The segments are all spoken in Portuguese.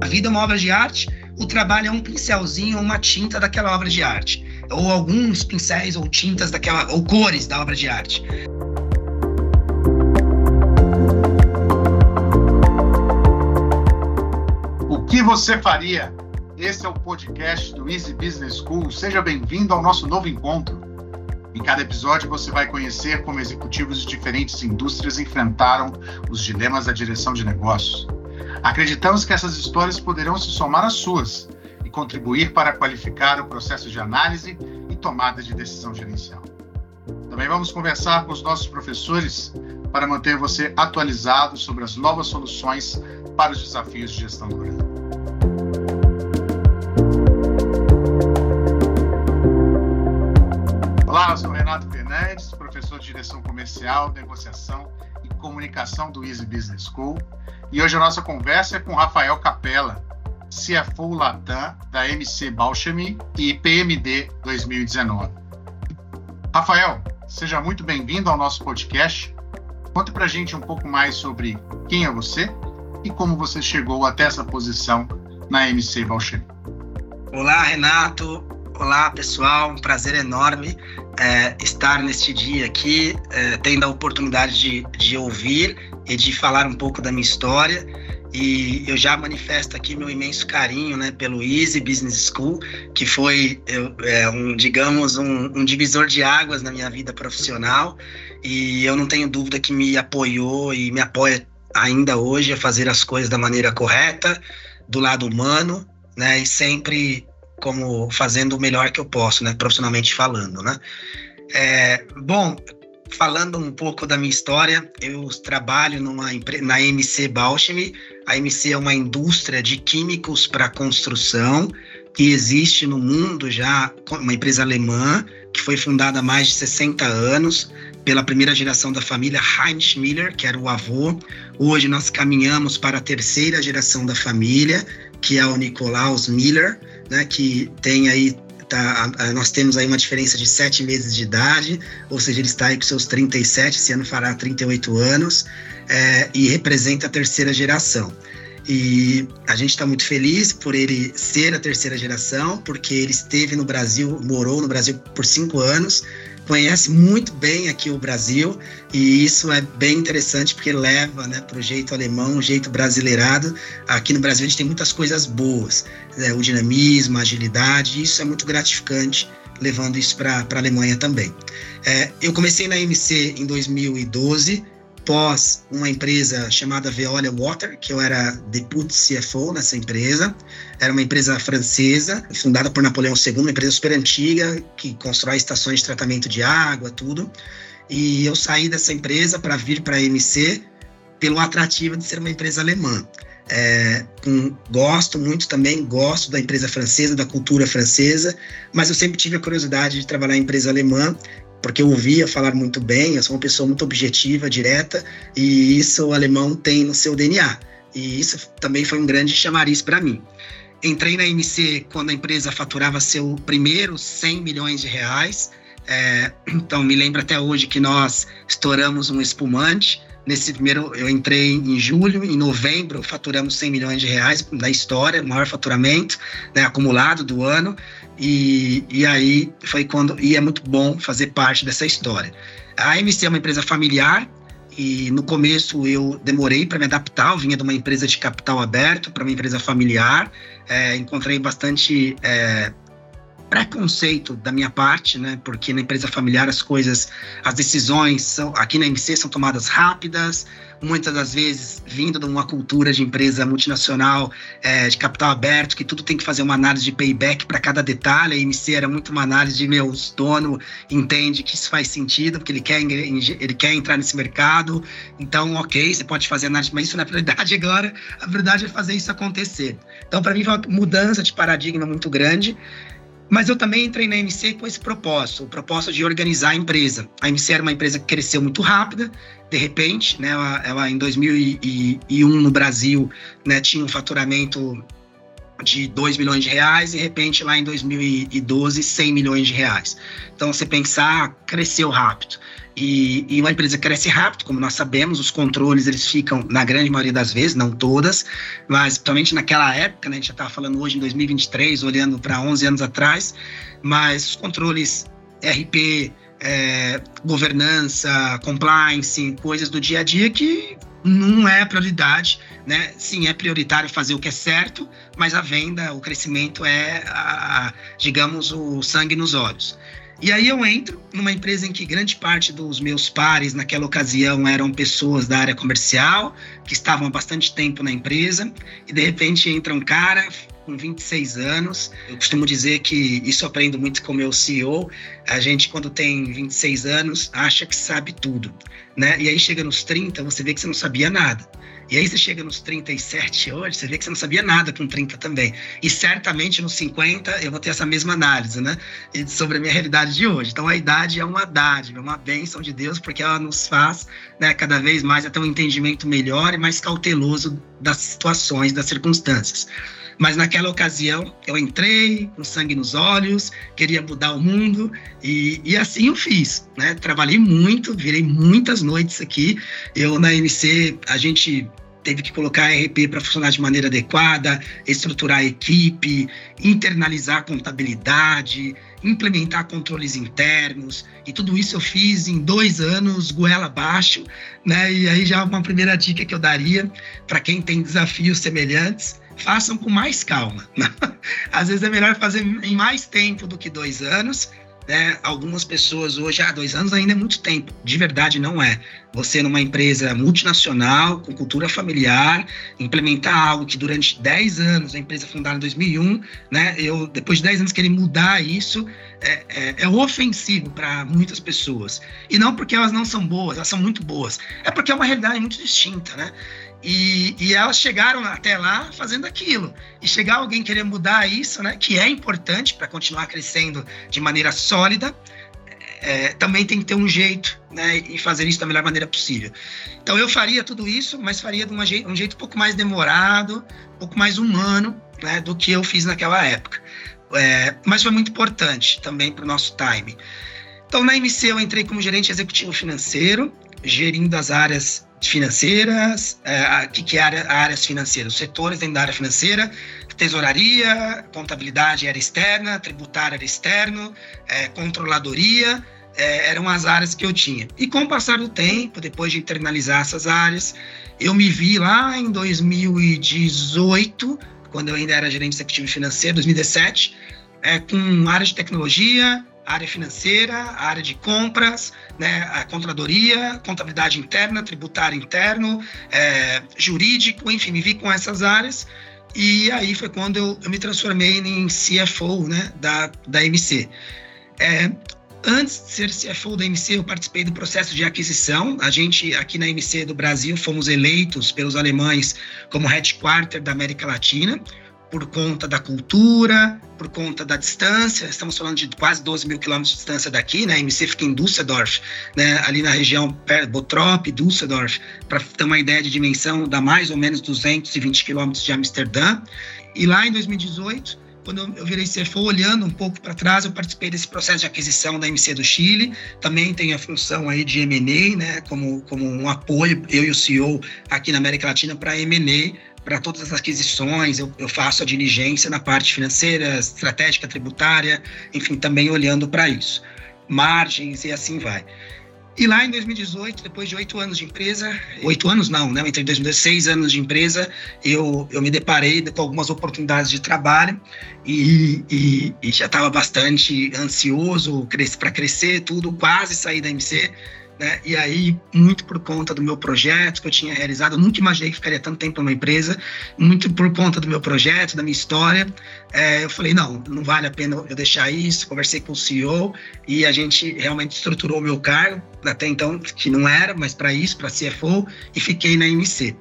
A vida é uma obra de arte, o trabalho é um pincelzinho, uma tinta daquela obra de arte, ou alguns pincéis ou tintas daquela, ou cores da obra de arte. O que você faria? Esse é o podcast do Easy Business School. Seja bem-vindo ao nosso novo encontro. Em cada episódio você vai conhecer como executivos de diferentes indústrias enfrentaram os dilemas da direção de negócios. Acreditamos que essas histórias poderão se somar às suas e contribuir para qualificar o processo de análise e tomada de decisão gerencial. Também vamos conversar com os nossos professores para manter você atualizado sobre as novas soluções para os desafios de gestão do Brasil. Olá, eu sou Renato Fernandes, professor de Direção Comercial, Negociação e Comunicação do Easy Business School e hoje a nossa conversa é com Rafael Capella, CFO Latam da MC Balchemy e PMD 2019. Rafael, seja muito bem-vindo ao nosso podcast. Conte para a gente um pouco mais sobre quem é você e como você chegou até essa posição na MC Balchemy. Olá, Renato. Olá, pessoal. Um prazer enorme é, estar neste dia aqui, é, tendo a oportunidade de, de ouvir e de falar um pouco da minha história. E eu já manifesto aqui meu imenso carinho né, pelo Easy Business School, que foi, eu, é, um, digamos, um, um, divisor de águas na minha vida profissional. E eu não tenho dúvida que me apoiou e me apoia ainda hoje a fazer as coisas da maneira correta, do lado humano, né, e sempre como fazendo o melhor que eu posso, né, profissionalmente falando, né. É, bom, falando um pouco da minha história, eu trabalho numa na MC Bauschemi. A MC é uma indústria de químicos para construção que existe no mundo já, uma empresa alemã que foi fundada há mais de 60 anos pela primeira geração da família Heinz Miller, que era o avô. Hoje nós caminhamos para a terceira geração da família, que é o Nicolaus Miller, né, que tem aí tá, nós temos aí uma diferença de sete meses de idade, ou seja, ele está aí com seus 37, esse ano fará 38 anos, é, e representa a terceira geração. E a gente está muito feliz por ele ser a terceira geração, porque ele esteve no Brasil, morou no Brasil por cinco anos, conhece muito bem aqui o Brasil e isso é bem interessante porque leva né, para o jeito alemão, o jeito brasileirado. Aqui no Brasil a gente tem muitas coisas boas, né, o dinamismo, a agilidade, e isso é muito gratificante levando isso para a Alemanha também. É, eu comecei na MC em 2012 pós uma empresa chamada Veolia Water, que eu era deputy CFO nessa empresa. Era uma empresa francesa, fundada por Napoleão II, uma empresa super antiga, que constrói estações de tratamento de água, tudo. E eu saí dessa empresa para vir para a MC pelo atrativo de ser uma empresa alemã. É, com, gosto muito também, gosto da empresa francesa, da cultura francesa, mas eu sempre tive a curiosidade de trabalhar em empresa alemã porque eu ouvia falar muito bem, eu sou uma pessoa muito objetiva, direta, e isso o alemão tem no seu DNA. E isso também foi um grande chamariz para mim. Entrei na MC quando a empresa faturava seu primeiro 100 milhões de reais. É, então, me lembro até hoje que nós estouramos um espumante. Nesse primeiro, eu entrei em julho, em novembro, faturamos 100 milhões de reais na história, maior faturamento né, acumulado do ano. E, e aí foi quando. E é muito bom fazer parte dessa história. A MC é uma empresa familiar, e no começo eu demorei para me adaptar. Eu vinha de uma empresa de capital aberto para uma empresa familiar. É, encontrei bastante é, preconceito da minha parte, né? Porque na empresa familiar as coisas, as decisões são aqui na MC são tomadas rápidas, muitas das vezes vindo de uma cultura de empresa multinacional é, de capital aberto, que tudo tem que fazer uma análise de payback para cada detalhe. A MC era muito uma análise de meu dono entende que isso faz sentido, porque ele quer ele quer entrar nesse mercado. Então, ok, você pode fazer análise, mas isso na verdade agora a verdade é fazer isso acontecer. Então, para mim foi uma mudança de paradigma muito grande. Mas eu também entrei na MC com esse propósito, o propósito de organizar a empresa. A MC era uma empresa que cresceu muito rápida, de repente, né, ela, ela em 2001 no Brasil né, tinha um faturamento de 2 milhões de reais e de repente lá em 2012 100 milhões de reais. Então você pensar, cresceu rápido. e, e, uma empresa cresce rápido, como nós sabemos, os controles eles ficam, na grande maioria das vezes, não todas, mas principalmente naquela época, né, a gente já estava falando hoje em 2023, olhando para 11 anos atrás, mas os controles RP, é, governança, compliance, coisas do dia a dia que não é prioridade, né? Sim, é prioritário fazer o que é certo, mas a venda, o crescimento é, a, a, digamos, o sangue nos olhos. E aí eu entro numa empresa em que grande parte dos meus pares naquela ocasião eram pessoas da área comercial, que estavam há bastante tempo na empresa, e de repente entra um cara com 26 anos. Eu costumo dizer que isso aprendo muito com o meu CEO. A gente, quando tem 26 anos, acha que sabe tudo, né? E aí chega nos 30, você vê que você não sabia nada. E aí você chega nos 37 hoje, você vê que você não sabia nada com 30 também. E certamente nos 50 eu vou ter essa mesma análise, né? Sobre a minha realidade de hoje. Então a idade é uma dádiva, é uma bênção de Deus, porque ela nos faz né, cada vez mais ter um entendimento melhor e mais cauteloso das situações, das circunstâncias. Mas naquela ocasião eu entrei com sangue nos olhos, queria mudar o mundo e, e assim eu fiz. Né? Trabalhei muito, virei muitas noites aqui. Eu na MC, a gente teve que colocar a RP para funcionar de maneira adequada, estruturar a equipe, internalizar a contabilidade, implementar controles internos, e tudo isso eu fiz em dois anos, goela abaixo, né? E aí já uma primeira dica que eu daria para quem tem desafios semelhantes façam com mais calma. Às vezes é melhor fazer em mais tempo do que dois anos. Né? Algumas pessoas hoje, ah, dois anos ainda é muito tempo. De verdade, não é. Você, numa empresa multinacional, com cultura familiar, implementar algo que durante 10 anos, a empresa fundada em 2001, né? Eu, depois de 10 anos, querer mudar isso é, é, é ofensivo para muitas pessoas. E não porque elas não são boas, elas são muito boas. É porque é uma realidade muito distinta, né? E, e, elas chegaram até lá fazendo aquilo. E chegar alguém querer mudar isso, né, que é importante para continuar crescendo de maneira sólida, é, também tem que ter um jeito né, e fazer isso da melhor maneira possível. Então eu faria tudo isso, mas faria de uma, um jeito um pouco mais demorado, um pouco mais humano né, do que eu fiz naquela época. É, mas foi muito importante também para o nosso time. Então na MC eu entrei como gerente executivo financeiro, gerindo as áreas financeiras, é, o que, que é área, áreas financeiras, os setores dentro da área financeira, tesouraria, contabilidade era externa, tributária era externo, é, controladoria, é, eram as áreas que eu tinha. E com o passar do tempo, depois de internalizar essas áreas, eu me vi lá em 2018, quando eu ainda era gerente executivo financeiro, 2017, é, com área de tecnologia, área financeira, área de compras, né, a controladoria, contabilidade interna, tributário interno, é, jurídico, enfim, me vi com essas áreas. E aí foi quando eu, eu me transformei em CFO né, da, da MC. É, antes de ser CFO da MC, eu participei do processo de aquisição. A gente, aqui na MC do Brasil, fomos eleitos pelos alemães como headquarter da América Latina por conta da cultura, por conta da distância. Estamos falando de quase 12 mil quilômetros de distância daqui, né? A MC fica em Düsseldorf, né? ali na região Bottrop, Düsseldorf, para ter uma ideia de dimensão, dá mais ou menos 220 quilômetros de Amsterdã. E lá em 2018, quando eu virei CFO, olhando um pouco para trás, eu participei desse processo de aquisição da MC do Chile. Também tenho a função aí de M&A, né, como, como um apoio, eu e o CEO aqui na América Latina para M&A, para todas as aquisições, eu, eu, faço a diligência na parte financeira, estratégica, tributária, enfim, também olhando para isso. Margens e assim vai. E lá em 2018, depois de oito anos de empresa, oito anos não, né? Entre 2016 anos de empresa, eu, eu me deparei com algumas oportunidades de trabalho e, e, e já estava bastante ansioso para crescer, tudo, quase sair da MC. Né? E aí, muito por conta do meu projeto que eu tinha realizado, eu nunca imaginei que ficaria tanto tempo numa empresa, muito por conta do meu projeto, da minha história, é, eu falei, não, não vale a pena eu deixar isso, conversei com o CEO e a gente realmente estruturou o meu cargo, até então, que não era, mas para isso, para CFO, e fiquei na MC.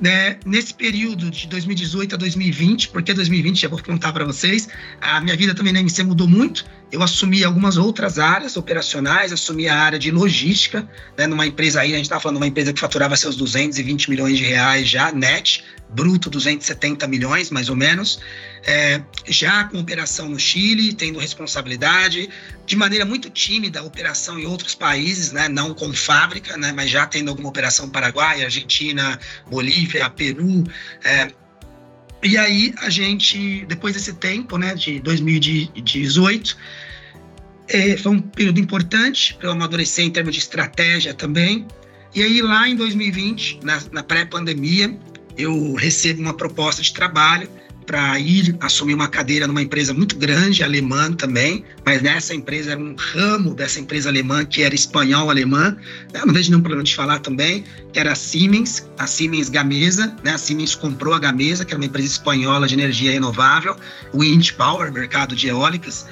Né, nesse período de 2018 a 2020, porque 2020 já vou contar para vocês, a minha vida também na MC mudou muito. Eu assumi algumas outras áreas operacionais, assumi a área de logística, né, numa empresa aí, a gente estava falando de uma empresa que faturava seus 220 milhões de reais já, net, bruto 270 milhões, mais ou menos, é, já com operação no Chile, tendo responsabilidade, de maneira muito tímida, operação em outros países, né, não com fábrica, né, mas já tendo alguma operação no Paraguai, Argentina, Bolívia, Peru. É, e aí a gente, depois desse tempo, né, de 2018, é, foi um período importante para eu amadurecer em termos de estratégia também. E aí, lá em 2020, na, na pré-pandemia, eu recebo uma proposta de trabalho para ir assumir uma cadeira numa empresa muito grande, alemã também, mas nessa empresa era um ramo dessa empresa alemã que era espanhol-alemã, eu não vejo nenhum problema de falar também, que era a Siemens, a Siemens Gamesa, né? a Siemens comprou a Gamesa, que era uma empresa espanhola de energia renovável, Wind Power, mercado de eólicas,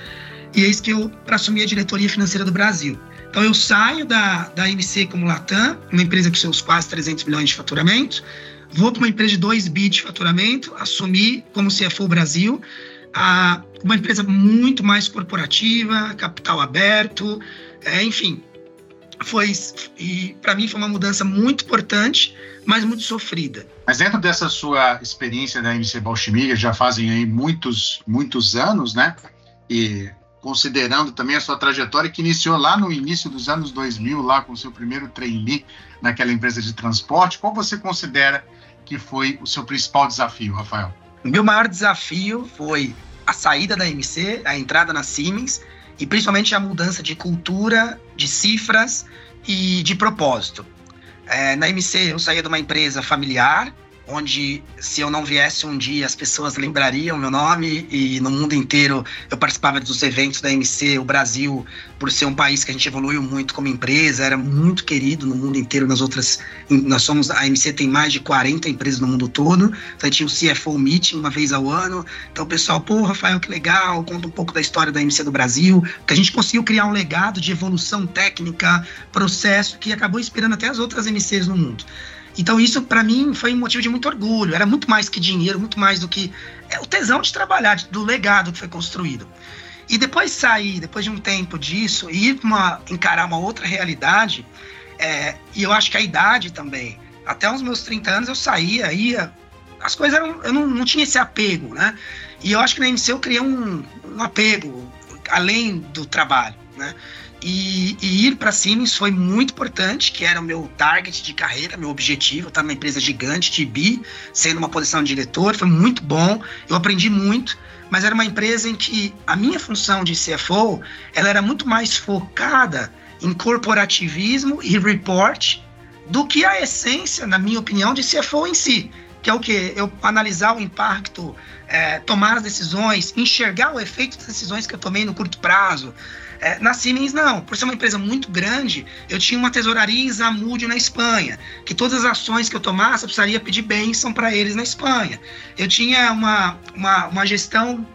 e eis que eu, para assumir a diretoria financeira do Brasil. Então eu saio da, da MC como Latam, uma empresa com seus quase 300 milhões de faturamento, vou para uma empresa de 2 bi de faturamento, assumir como CFO Brasil, a, uma empresa muito mais corporativa, capital aberto, é, enfim. Foi, e para mim foi uma mudança muito importante, mas muito sofrida. Mas dentro dessa sua experiência da MC Balchimiga, já fazem aí muitos, muitos anos, né? E considerando também a sua trajetória que iniciou lá no início dos anos 2000, lá com o seu primeiro trainee naquela empresa de transporte, qual você considera que foi o seu principal desafio, Rafael? O meu maior desafio foi a saída da MC, a entrada na Siemens e principalmente a mudança de cultura, de cifras e de propósito. É, na MC eu saía de uma empresa familiar, onde se eu não viesse um dia as pessoas lembrariam meu nome e no mundo inteiro eu participava dos eventos da MC, o Brasil, por ser um país que a gente evoluiu muito como empresa, era muito querido no mundo inteiro, nas outras, nós somos, a MC tem mais de 40 empresas no mundo todo, então tinha o CFO Meeting uma vez ao ano, então o pessoal, pô, Rafael, que legal, conta um pouco da história da MC do Brasil, que a gente conseguiu criar um legado de evolução técnica, processo, que acabou inspirando até as outras MCs no mundo. Então isso para mim foi um motivo de muito orgulho. Era muito mais que dinheiro, muito mais do que é o tesão de trabalhar, do legado que foi construído. E depois sair, depois de um tempo disso, ir uma, encarar uma outra realidade, é, e eu acho que a idade também. Até os meus 30 anos eu saía, ia. As coisas eram. Eu não, não tinha esse apego, né? E eu acho que na MC eu criei um, um apego além do trabalho, né? E, e ir para Siemens foi muito importante, que era o meu target de carreira, meu objetivo. Estar numa empresa gigante, bi, sendo uma posição de diretor, foi muito bom. Eu aprendi muito, mas era uma empresa em que a minha função de CFO ela era muito mais focada em corporativismo e report do que a essência, na minha opinião, de CFO em si, que é o que eu analisar o impacto, é, tomar as decisões, enxergar o efeito das decisões que eu tomei no curto prazo, é, na Siemens, não. Por ser uma empresa muito grande, eu tinha uma tesouraria em Zamud, na Espanha, que todas as ações que eu tomasse, eu precisaria pedir bênção para eles na Espanha. Eu tinha uma, uma, uma gestão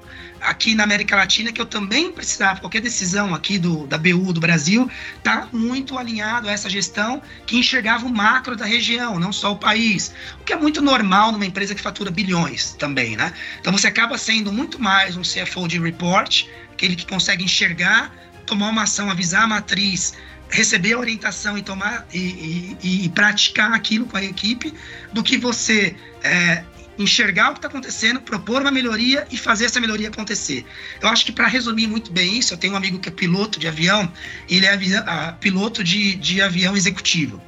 aqui na América Latina que eu também precisava, qualquer decisão aqui do, da BU do Brasil, está muito alinhado a essa gestão que enxergava o macro da região, não só o país. O que é muito normal numa empresa que fatura bilhões também, né? Então você acaba sendo muito mais um CFO de report, aquele que consegue enxergar tomar uma ação, avisar a matriz, receber a orientação e tomar e, e, e praticar aquilo com a equipe, do que você é, enxergar o que está acontecendo, propor uma melhoria e fazer essa melhoria acontecer. Eu acho que para resumir muito bem isso, eu tenho um amigo que é piloto de avião, ele é a, piloto de, de avião executivo.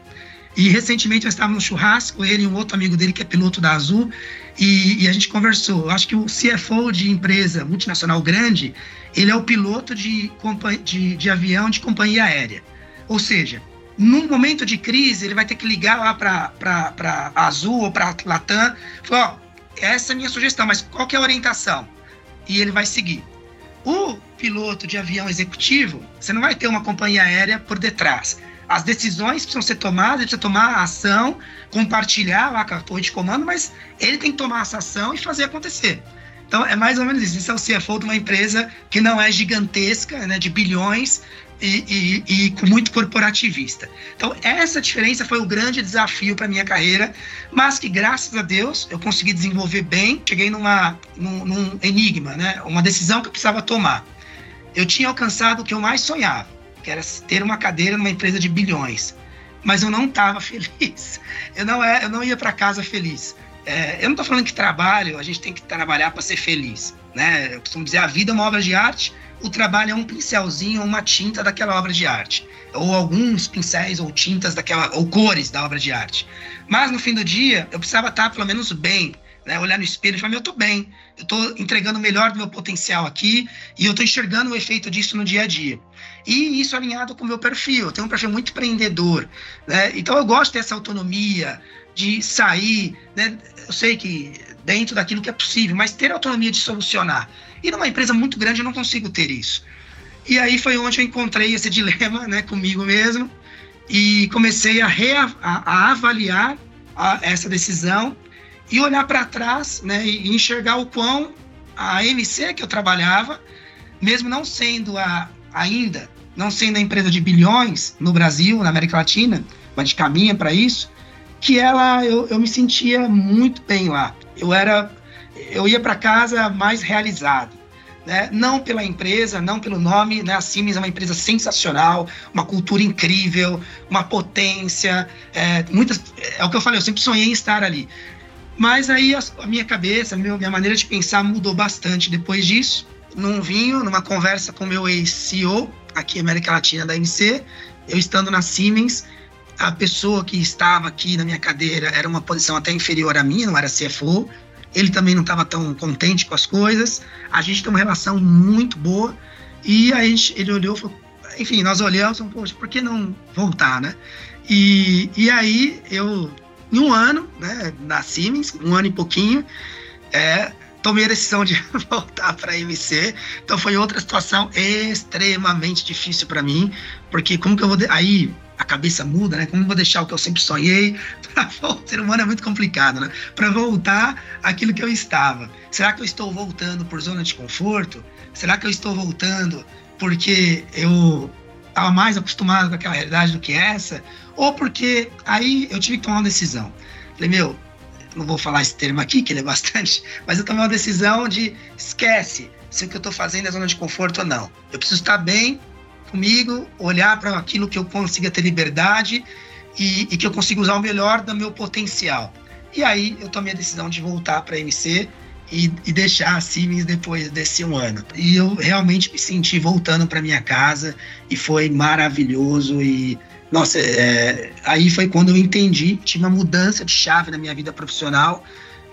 E recentemente eu estava no churrasco, ele e um outro amigo dele que é piloto da Azul, e, e, a gente conversou. Acho que o CFO de empresa multinacional grande, ele é o piloto de, de, de avião de companhia aérea. Ou seja, num momento de crise, ele vai ter que ligar lá para Azul ou para Latam, falar, ó, essa é a minha sugestão, mas qual que é a orientação? E ele vai seguir. O piloto de avião executivo, você não vai ter uma companhia aérea por detrás as decisões precisam ser tomadas, ele precisa tomar a ação, compartilhar lá com a torre de comando, mas ele tem que tomar essa ação e fazer acontecer. Então é mais ou menos isso. Isso é o CFO de uma empresa que não é gigantesca, né, de bilhões e, e, e muito corporativista. Então essa diferença foi o grande desafio para minha carreira, mas que graças a Deus eu consegui desenvolver bem. Cheguei numa, num, num enigma, né, uma decisão que eu precisava tomar. Eu tinha alcançado o que eu mais sonhava que era ter uma cadeira numa empresa de bilhões. Mas eu não estava feliz. Eu não, é, eu não ia para casa feliz. É, eu não estou falando que trabalho, a gente tem que trabalhar para ser feliz. Né? Eu costumo dizer, a vida é uma obra de arte, o trabalho é um pincelzinho, uma tinta daquela obra de arte. Ou alguns pincéis ou tintas daquela, ou cores da obra de arte. Mas no fim do dia, eu precisava estar pelo menos bem, né? olhar no espelho e falar, eu estou bem, eu estou entregando o melhor do meu potencial aqui e eu estou enxergando o efeito disso no dia a dia. E isso alinhado com o meu perfil, eu tenho um perfil muito empreendedor, né? então eu gosto dessa autonomia, de sair, né? eu sei que dentro daquilo que é possível, mas ter autonomia de solucionar. E numa empresa muito grande eu não consigo ter isso. E aí foi onde eu encontrei esse dilema né, comigo mesmo e comecei a, a, a avaliar a, essa decisão e olhar para trás né, e enxergar o quão a MC que eu trabalhava, mesmo não sendo a, ainda, não sendo a empresa de bilhões no Brasil, na América Latina, mas caminha para isso, que ela eu, eu me sentia muito bem lá. Eu era eu ia para casa mais realizado. Né? Não pela empresa, não pelo nome, né? A Siemens é uma empresa sensacional, uma cultura incrível, uma potência, é, muitas, é o que eu falei, eu sempre sonhei em estar ali. Mas aí a, a minha cabeça, a minha, minha maneira de pensar mudou bastante depois disso. Num vinho, numa conversa com meu ex-CEO aqui América Latina da MC, eu estando na Siemens, a pessoa que estava aqui na minha cadeira era uma posição até inferior à minha, não era CFO, ele também não estava tão contente com as coisas. A gente tem uma relação muito boa. E aí ele olhou falou, enfim, nós olhamos poxa, por que não voltar, né? E, e aí eu, em um ano, né, na Siemens, um ano e pouquinho, é, tomei a decisão de voltar para a MC. Então foi outra situação extremamente difícil para mim, porque como que eu vou. Aí a cabeça muda, né? Como eu vou deixar o que eu sempre sonhei? o ser humano é muito complicado, né? Para voltar aquilo que eu estava. Será que eu estou voltando por zona de conforto? Será que eu estou voltando porque eu estava mais acostumado com aquela realidade do que essa? Ou porque aí eu tive que tomar uma decisão. Falei, meu, não vou falar esse termo aqui, que ele é bastante, mas eu tomei uma decisão de esquece se o que eu estou fazendo é zona de conforto ou não. Eu preciso estar bem comigo, olhar para aquilo que eu consiga ter liberdade e, e, que eu consiga usar o melhor do meu potencial. E aí eu tomei a decisão de voltar para a MC e, e, deixar a Siemens depois desse um ano. E eu realmente me senti voltando para minha casa e foi maravilhoso e nossa, é, aí foi quando eu entendi, tive uma mudança de chave na minha vida profissional,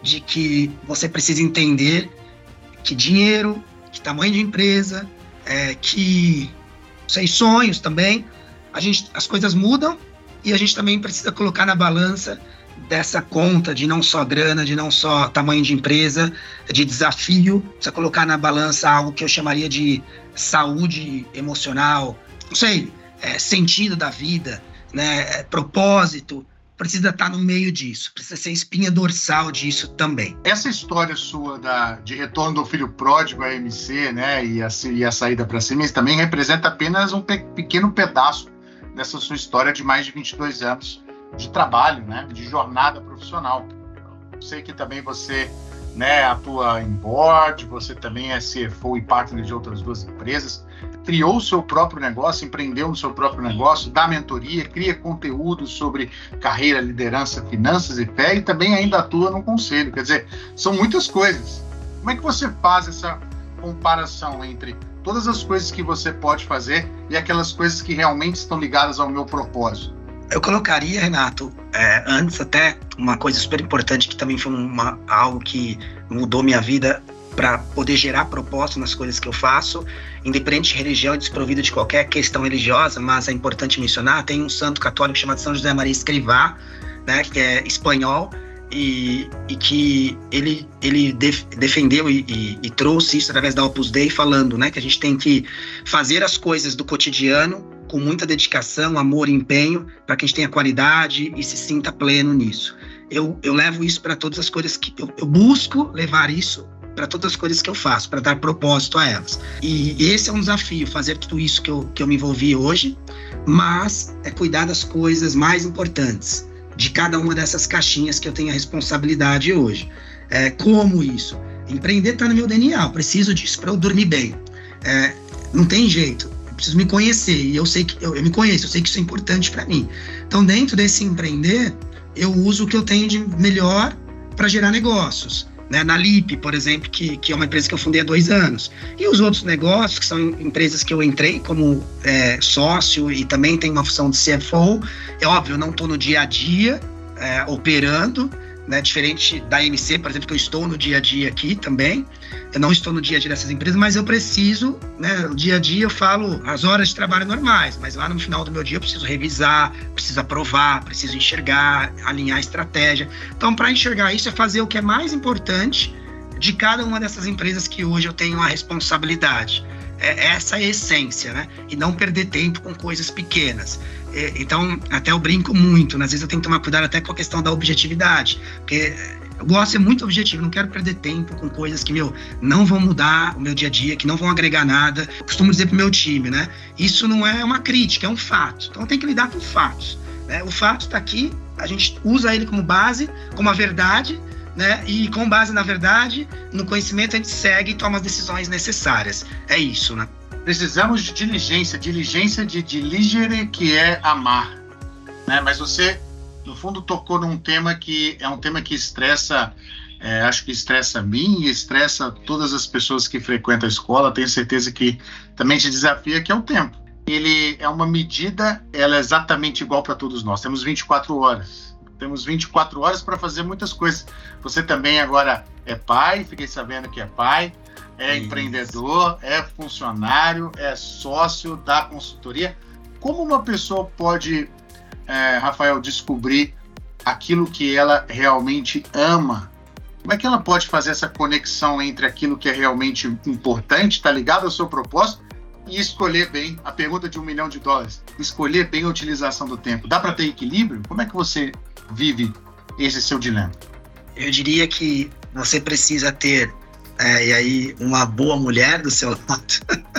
de que você precisa entender que dinheiro, que tamanho de empresa, é, que sei, sonhos também, a gente, as coisas mudam e a gente também precisa colocar na balança dessa conta de não só grana, de não só tamanho de empresa, de desafio, precisa colocar na balança algo que eu chamaria de saúde emocional, não sei, é, sentido da vida, né, é, propósito, precisa estar no meio disso, precisa ser espinha dorsal disso também. Essa história sua da, de retorno do filho pródigo à MC, né, e a, e a saída para Siemens também representa apenas um pe pequeno pedaço dessa sua história de mais de 22 anos de trabalho, né, de jornada profissional. Sei que também você né, atua em board, você também é CFO e partner de outras duas empresas criou o seu próprio negócio, empreendeu no seu próprio negócio, dá mentoria, cria conteúdo sobre carreira, liderança, finanças e fé e também ainda atua no conselho. Quer dizer, são muitas coisas. Como é que você faz essa comparação entre todas as coisas que você pode fazer e aquelas coisas que realmente estão ligadas ao meu propósito? Eu colocaria, Renato, é, antes até uma coisa super importante que também foi uma, algo que mudou minha vida para poder gerar propósito nas coisas que eu faço, independente de religião e desprovido de qualquer questão religiosa, mas é importante mencionar, tem um santo católico chamado São José Maria Escrivá, né, que é espanhol, e, e que ele, ele def, defendeu e, e, e, trouxe isso através da Opus Dei, falando né, que a gente tem que fazer as coisas do cotidiano com muita dedicação, amor e empenho, para que a gente tenha qualidade e se sinta pleno nisso. Eu, eu levo isso para todas as coisas que eu, eu busco levar isso para todas as coisas que eu faço, para dar propósito a elas. E esse é um desafio, fazer tudo isso que eu, que eu me envolvi hoje, mas é cuidar das coisas mais importantes, de cada uma dessas caixinhas que eu tenho a responsabilidade hoje. É, como isso? Empreender está no meu DNA, eu preciso disso para eu dormir bem. É, não tem jeito, eu preciso me conhecer, e eu sei que eu, eu me conheço, eu sei que isso é importante para mim. Então, dentro desse empreender, eu uso o que eu tenho de melhor para gerar negócios. Né, na LIP, por exemplo, que, que é uma empresa que eu fundei há dois anos. E os outros negócios, que são empresas que eu entrei como é, sócio e também tem uma função de CFO, é óbvio, eu não estou no dia a dia é, operando, né? Diferente da MC, por exemplo, que eu estou no dia a dia aqui também. Eu não estou no dia a dia dessas empresas, mas eu preciso, né? No dia a dia eu falo as horas de trabalho normais, mas lá no final do meu dia eu preciso revisar, preciso aprovar, preciso enxergar, alinhar a estratégia. Então, para enxergar isso é fazer o que é mais importante de cada uma dessas empresas que hoje eu tenho a responsabilidade. É, essa é a essência, né? E não perder tempo com coisas pequenas. É, então, até eu brinco muito, né? às vezes eu tenho que tomar cuidado até com a questão da objetividade, porque eu gosto de ser muito objetivo, não quero perder tempo com coisas que, meu, não vão mudar o meu dia a dia, que não vão agregar nada. Eu costumo dizer pro meu time, né? Isso não é uma crítica, é um fato. Então tem que lidar com fatos. Né? O fato está aqui, a gente usa ele como base, como a verdade, né? E com base na verdade, no conhecimento, a gente segue e toma as decisões necessárias. É isso, né? Precisamos de diligência, diligência de diligere, que é amar. Né? Mas você, no fundo, tocou num tema que é um tema que estressa, é, acho que estressa a mim e estressa todas as pessoas que frequentam a escola. Tenho certeza que também te desafia, que é o tempo. Ele é uma medida, ela é exatamente igual para todos nós. Temos 24 horas. Temos 24 horas para fazer muitas coisas. Você também agora é pai, fiquei sabendo que é pai é Isso. empreendedor, é funcionário, é sócio da consultoria. Como uma pessoa pode, é, Rafael, descobrir aquilo que ela realmente ama? Como é que ela pode fazer essa conexão entre aquilo que é realmente importante, está ligado ao seu propósito, e escolher bem a pergunta de um milhão de dólares? Escolher bem a utilização do tempo. Dá para ter equilíbrio? Como é que você vive esse seu dilema? Eu diria que você precisa ter é, e aí uma boa mulher do seu lado.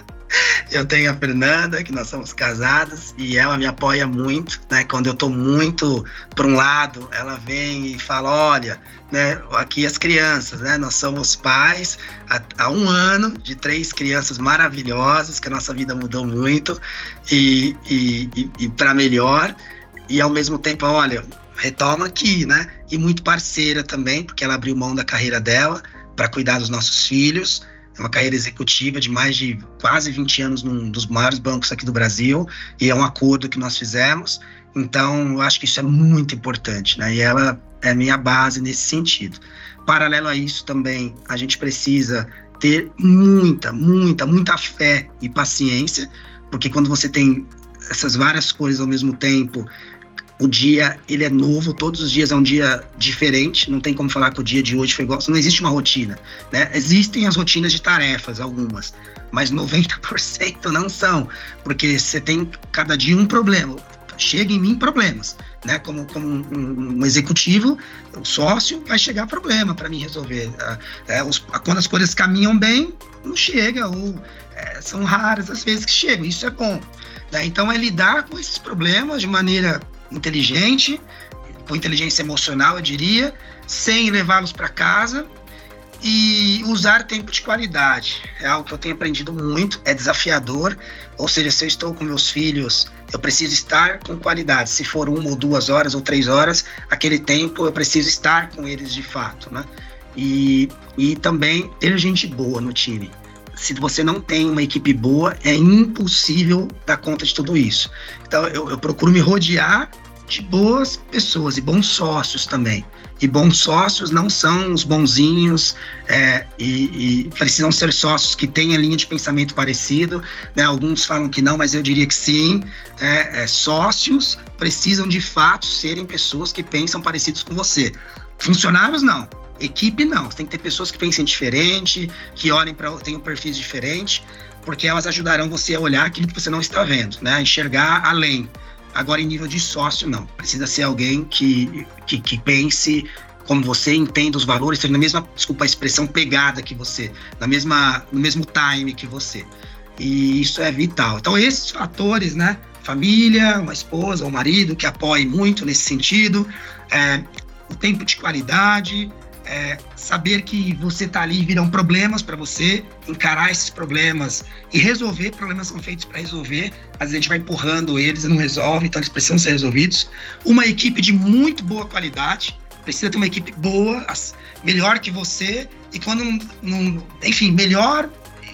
eu tenho a Fernanda, que nós somos casados, e ela me apoia muito, né? Quando eu tô muito para um lado, ela vem e fala, olha, né, aqui as crianças, né? Nós somos pais há, há um ano de três crianças maravilhosas, que a nossa vida mudou muito e, e, e, e para melhor. E ao mesmo tempo, olha, retoma aqui, né? E muito parceira também, porque ela abriu mão da carreira dela para cuidar dos nossos filhos. É uma carreira executiva de mais de quase 20 anos num dos maiores bancos aqui do Brasil, e é um acordo que nós fizemos. Então, eu acho que isso é muito importante, né? E ela é minha base nesse sentido. Paralelo a isso também, a gente precisa ter muita, muita, muita fé e paciência, porque quando você tem essas várias coisas ao mesmo tempo, o dia ele é novo, todos os dias é um dia diferente, não tem como falar que o dia de hoje foi igual, não existe uma rotina, né? Existem as rotinas de tarefas, algumas, mas 90% não são, porque você tem cada dia um problema, chega em mim problemas, né? Como, como um, um executivo, o sócio vai chegar problema para mim resolver. É, os, quando as coisas caminham bem, não chega, ou é, são raras as vezes que chegam, isso é bom. Né? Então é lidar com esses problemas de maneira inteligente, com inteligência emocional, eu diria, sem levá-los para casa e usar tempo de qualidade. É algo que eu tenho aprendido muito, é desafiador. Ou seja, se eu estou com meus filhos, eu preciso estar com qualidade. Se for uma ou duas horas ou três horas, aquele tempo eu preciso estar com eles de fato, né? E, e também ter gente boa no time. Se você não tem uma equipe boa, é impossível dar conta de tudo isso. Então, eu, eu procuro me rodear de boas pessoas e bons sócios também. E bons sócios não são os bonzinhos é, e, e, precisam ser sócios que tenham linha de pensamento parecido. Né? Alguns falam que não, mas eu diria que sim. É, é, sócios precisam de fato serem pessoas que pensam parecidos com você. Funcionários não. Equipe não. Tem que ter pessoas que pensem diferente, que olhem para tenham perfis diferentes, porque elas ajudarão você a olhar aquilo que você não está vendo, né? Enxergar além. Agora, em nível de sócio, não. Precisa ser alguém que, que, que pense como você, entenda os valores, seja na mesma, desculpa a expressão, pegada que você, na mesma, no mesmo time que você. E isso é vital. Então, esses fatores, né? Família, uma esposa, um marido que apoie muito nesse sentido, é, o tempo de qualidade, é, saber que você está ali virão problemas para você, encarar esses problemas e resolver. Problemas são feitos para resolver. Às vezes a gente vai empurrando eles e não resolve, então eles precisam ser resolvidos. Uma equipe de muito boa qualidade, precisa ter uma equipe boa, melhor que você, e quando não, enfim, melhor,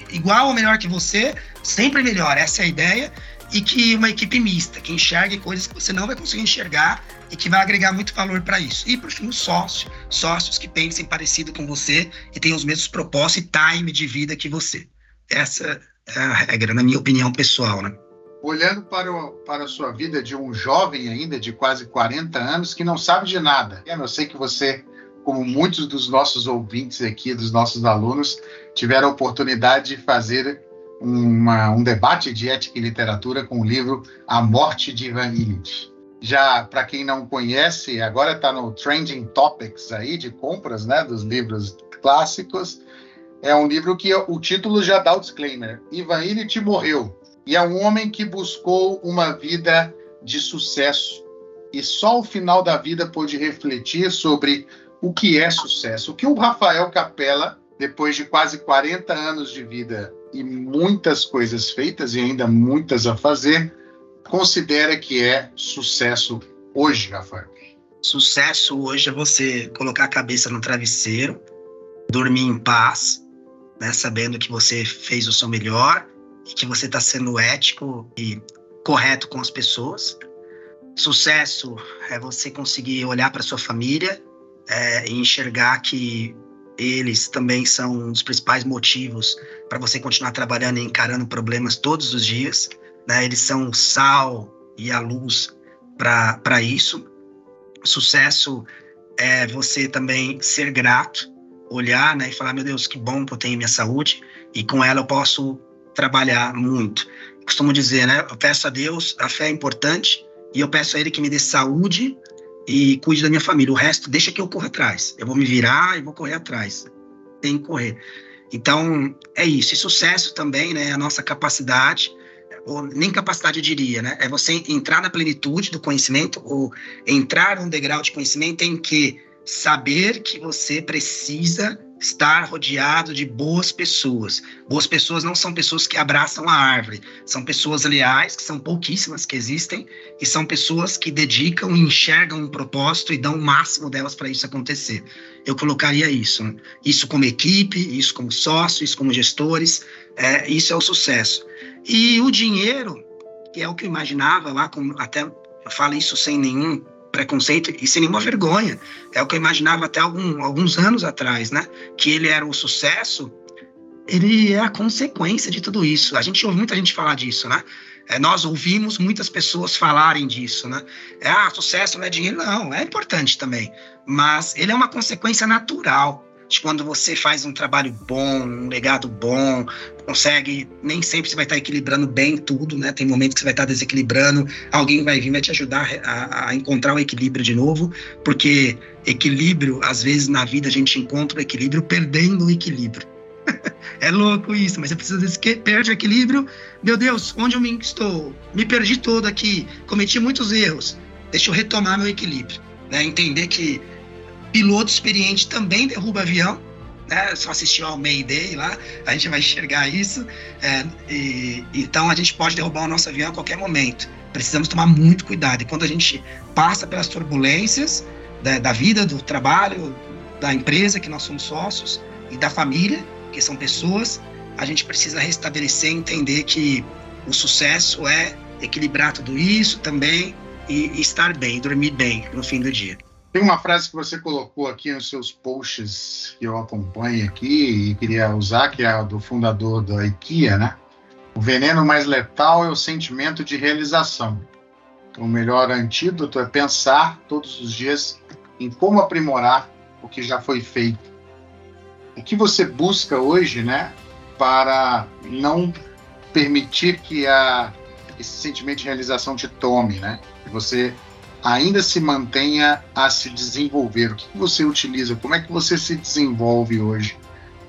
igual ou melhor que você, sempre melhor, essa é a ideia, e que uma equipe mista, que enxergue coisas que você não vai conseguir enxergar e que vai agregar muito valor para isso. E por fim, o sócio, sócios que pensem parecido com você e tenham os mesmos propósitos e time de vida que você. Essa é a regra, na minha opinião pessoal, né? Olhando para, o, para a sua vida de um jovem ainda, de quase 40 anos, que não sabe de nada. Eu sei que você, como muitos dos nossos ouvintes aqui, dos nossos alunos, tiveram a oportunidade de fazer uma, um debate de ética e literatura com o livro A Morte de Ivan Illich. Já para quem não conhece, agora está no Trending Topics aí de compras, né, dos livros clássicos. É um livro que o título já dá o disclaimer. Ivan Illich morreu e é um homem que buscou uma vida de sucesso e só o final da vida pôde refletir sobre o que é sucesso. O que o Rafael Capella, depois de quase 40 anos de vida e muitas coisas feitas e ainda muitas a fazer, considera que é sucesso hoje, Rafael? Sucesso hoje é você colocar a cabeça no travesseiro, dormir em paz, né, sabendo que você fez o seu melhor e que você está sendo ético e correto com as pessoas. Sucesso é você conseguir olhar para sua família é, e enxergar que eles também são um dos principais motivos para você continuar trabalhando e encarando problemas todos os dias. Né? Eles são o sal e a luz para isso. Sucesso é você também ser grato, olhar né, e falar: meu Deus, que bom que eu tenho minha saúde e com ela eu posso trabalhar muito. costumo dizer, né? Eu peço a Deus, a fé é importante e eu peço a Ele que me dê saúde e cuide da minha família. O resto, deixa que eu corra atrás. Eu vou me virar e vou correr atrás. Tem que correr. Então, é isso. E sucesso também, né? A nossa capacidade, ou nem capacidade eu diria, né? É você entrar na plenitude do conhecimento, ou entrar num degrau de conhecimento em que saber que você precisa estar rodeado de boas pessoas. Boas pessoas não são pessoas que abraçam a árvore, são pessoas leais, que são pouquíssimas que existem, e são pessoas que dedicam enxergam um propósito e dão o máximo delas para isso acontecer. Eu colocaria isso. Né? Isso como equipe, isso como sócio, isso como gestores, é, isso é o sucesso. E o dinheiro, que é o que eu imaginava lá, como até eu falo isso sem nenhum preconceito e sem nenhuma vergonha. É o que eu imaginava até algum, alguns anos atrás, né? Que ele era o sucesso, ele é a consequência de tudo isso. A gente ouve muita gente falar disso, né? É, nós ouvimos muitas pessoas falarem disso, né? É, ah, sucesso não é dinheiro. Não, é importante também. Mas ele é uma consequência natural de quando você faz um trabalho bom, um legado bom, consegue, nem sempre você vai estar equilibrando bem tudo, né? Tem momentos que você vai estar desequilibrando, alguém vai vir vai te ajudar a, a encontrar o equilíbrio de novo, porque equilíbrio, às vezes na vida a gente encontra o equilíbrio perdendo o equilíbrio. é louco isso, mas você precisa dizer que perde o equilíbrio. Meu Deus, onde eu me estou? Me perdi todo aqui, cometi muitos erros. Deixa eu retomar meu equilíbrio, né? Entender que piloto experiente também derruba avião, né? Só assistir ao Mayday lá, a gente vai enxergar isso. É, e, então a gente pode derrubar o nosso avião a qualquer momento. Precisamos tomar muito cuidado. E quando a gente passa pelas turbulências da, da vida, do trabalho, da empresa que nós somos sócios e da família, que são pessoas, a gente precisa restabelecer, entender que o sucesso é equilibrar tudo isso também e, e estar bem, dormir bem no fim do dia. Tem uma frase que você colocou aqui nos seus posts que eu acompanho aqui e queria usar, que é a do fundador da IKEA, né? O veneno mais letal é o sentimento de realização. O melhor antídoto é pensar todos os dias em como aprimorar o que já foi feito. O que você busca hoje, né, para não permitir que a, esse sentimento de realização te tome, né? Que você ainda se mantenha a se desenvolver? O que você utiliza? Como é que você se desenvolve hoje,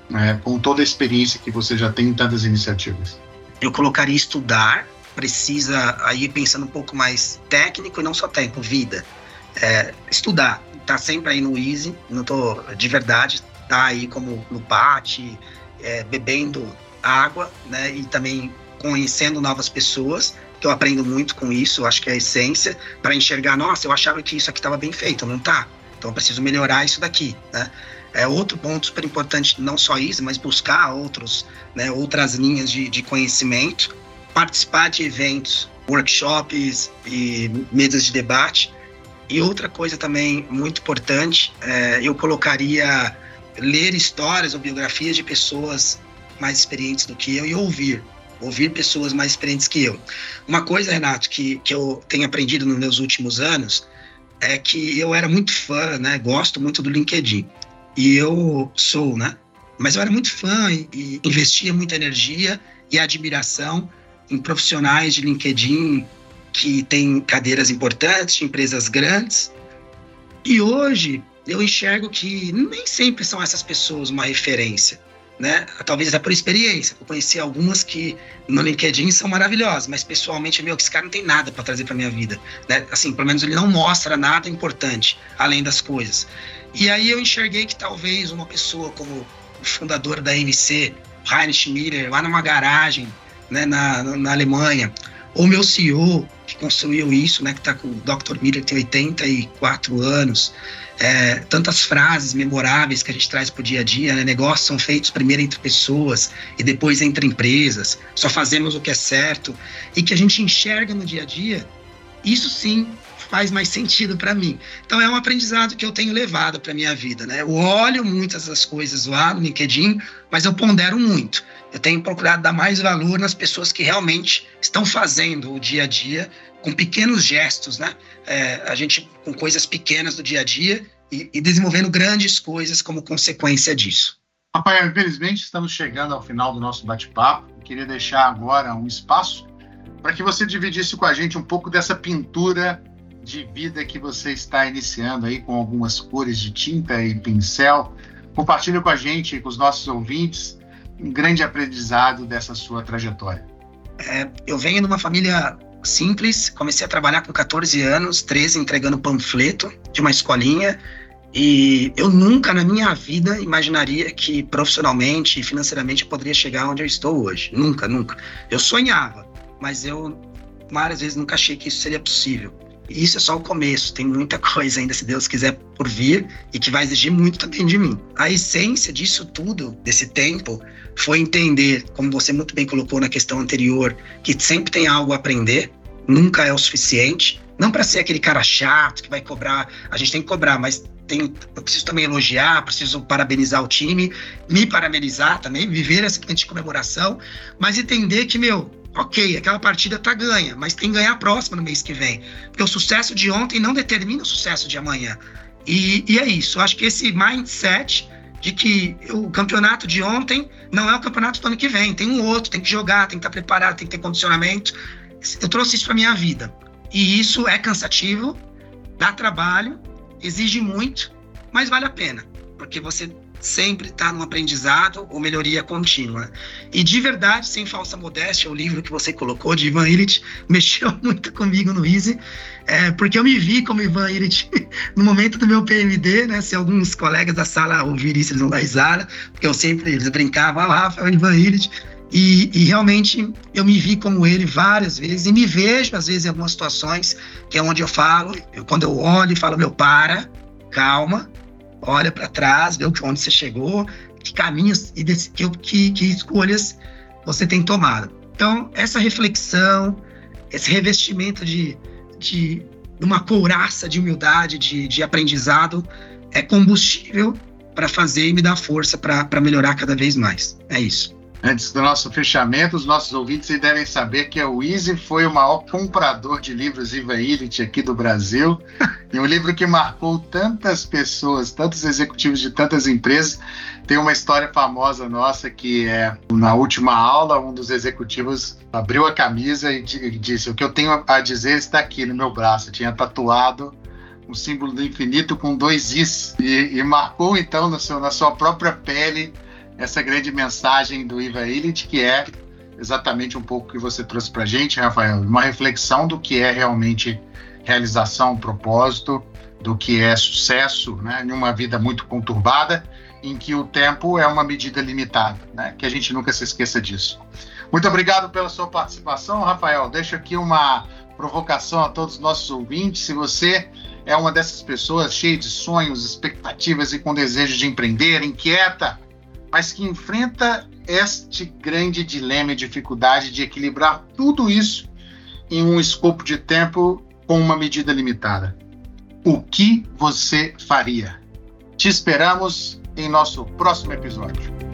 né, com toda a experiência que você já tem em tantas iniciativas? Eu colocaria estudar, precisa aí pensando um pouco mais técnico e não só técnico, vida. É, estudar, tá sempre aí no Easy, não tô de verdade, tá aí como no PAT, é, bebendo água, né, e também conhecendo novas pessoas, eu aprendo muito com isso, acho que é a essência, para enxergar, nossa, eu achava que isso aqui estava bem feito, não tá? Então eu preciso melhorar isso daqui, né? É outro ponto super importante, não só isso, mas buscar outros, né, outras linhas de, de conhecimento, participar de eventos, workshops e mesas de debate. E outra coisa também muito importante, é, eu colocaria ler histórias ou biografias de pessoas mais experientes do que eu e ouvir. Ouvir pessoas mais experientes que eu. Uma coisa, Renato, que, que eu tenho aprendido nos meus últimos anos é que eu era muito fã, né? Gosto muito do LinkedIn. E eu sou, né? Mas eu era muito fã e, e investia muita energia e admiração em profissionais de LinkedIn que têm cadeiras importantes, de empresas grandes. E hoje eu enxergo que nem sempre são essas pessoas uma referência, né? Talvez até por experiência. Eu conheci algumas que no LinkedIn são maravilhosas, mas pessoalmente, meu, esse cara não tem nada para trazer para minha vida, né? Assim, pelo menos ele não mostra nada importante além das coisas. E aí eu enxerguei que talvez uma pessoa como o fundador da NC, Heinrich Miller, lá numa garagem, né, na, na Alemanha, ou meu CEO, que construiu isso, né, que está com o Dr. Miller, tem 84 anos, é, tantas frases memoráveis que a gente traz para o dia a dia, né? negócios são feitos primeiro entre pessoas e depois entre empresas, só fazemos o que é certo, e que a gente enxerga no dia a dia, isso sim faz mais sentido para mim. Então é um aprendizado que eu tenho levado para minha vida, né? Eu olho muitas das coisas lá no LinkedIn, mas eu pondero muito. Eu tenho procurado dar mais valor nas pessoas que realmente estão fazendo o dia a dia com pequenos gestos, né? É, a gente com coisas pequenas do dia a dia e, e desenvolvendo grandes coisas como consequência disso. Rafael, infelizmente estamos chegando ao final do nosso bate-papo. Queria deixar agora um espaço para que você dividisse com a gente um pouco dessa pintura de vida que você está iniciando aí com algumas cores de tinta e pincel. Compartilhe com a gente, com os nossos ouvintes, um grande aprendizado dessa sua trajetória. É, eu venho de uma família simples, comecei a trabalhar com 14 anos, 13, entregando panfleto de uma escolinha. E eu nunca na minha vida imaginaria que profissionalmente e financeiramente eu poderia chegar onde eu estou hoje. Nunca, nunca. Eu sonhava, mas eu várias vezes nunca achei que isso seria possível. E isso é só o começo, tem muita coisa ainda, se Deus quiser, por vir e que vai exigir muito também de mim. A essência disso tudo, desse tempo, foi entender, como você muito bem colocou na questão anterior, que sempre tem algo a aprender, nunca é o suficiente. Não para ser aquele cara chato que vai cobrar, a gente tem que cobrar, mas eu preciso também elogiar, preciso parabenizar o time, me parabenizar também, viver essa de comemoração, mas entender que, meu, ok, aquela partida tá ganha, mas tem que ganhar a próxima no mês que vem. Porque o sucesso de ontem não determina o sucesso de amanhã. E, e é isso. Eu acho que esse mindset de que o campeonato de ontem não é o campeonato do ano que vem. Tem um outro, tem que jogar, tem que estar preparado, tem que ter condicionamento. Eu trouxe isso para minha vida. E isso é cansativo, dá trabalho, exige muito, mas vale a pena. Porque você sempre está no aprendizado ou melhoria contínua. E de verdade, sem falsa modéstia, o livro que você colocou de Ivan Illich mexeu muito comigo no Easy, é, porque eu me vi como Ivan Illich no momento do meu PMD, né? Se alguns colegas da sala ouvirem isso, eles vão dar risada, porque eu sempre eles brincavam, ah, Rafa, é Ivan Illich. E, e, realmente eu me vi como ele várias vezes e me vejo às vezes em algumas situações que é onde eu falo, eu, quando eu olho e falo meu para, calma, olha para trás, vê onde você chegou, que caminhos e que, que, escolhas você tem tomado. Então, essa reflexão, esse revestimento de, de uma couraça de humildade, de, de aprendizado, é combustível para fazer e me dar força para melhorar cada vez mais. É isso. Antes do nosso fechamento, os nossos ouvintes devem saber que a Easy foi o maior comprador de livros Iva Illich aqui do Brasil. e um livro que marcou tantas pessoas, tantos executivos de tantas empresas. Tem uma história famosa nossa que é, na última aula, um dos executivos abriu a camisa e disse: O que eu tenho a dizer está aqui no meu braço. Eu tinha tatuado o símbolo do infinito com dois Is. E, e marcou então sua, na sua própria pele essa grande mensagem do Iva Illich, que é exatamente um pouco que você trouxe para a gente, Rafael, uma reflexão do que é realmente realização, propósito, do que é sucesso, né, em uma vida muito conturbada, em que o tempo é uma medida limitada, né, que a gente nunca se esqueça disso. Muito obrigado pela sua participação, Rafael. Deixo aqui uma provocação a todos os nossos ouvintes. Se você é uma dessas pessoas cheia de sonhos, expectativas e com desejo de empreender, inquieta, mas que enfrenta este grande dilema e dificuldade de equilibrar tudo isso em um escopo de tempo com uma medida limitada. O que você faria? Te esperamos em nosso próximo episódio.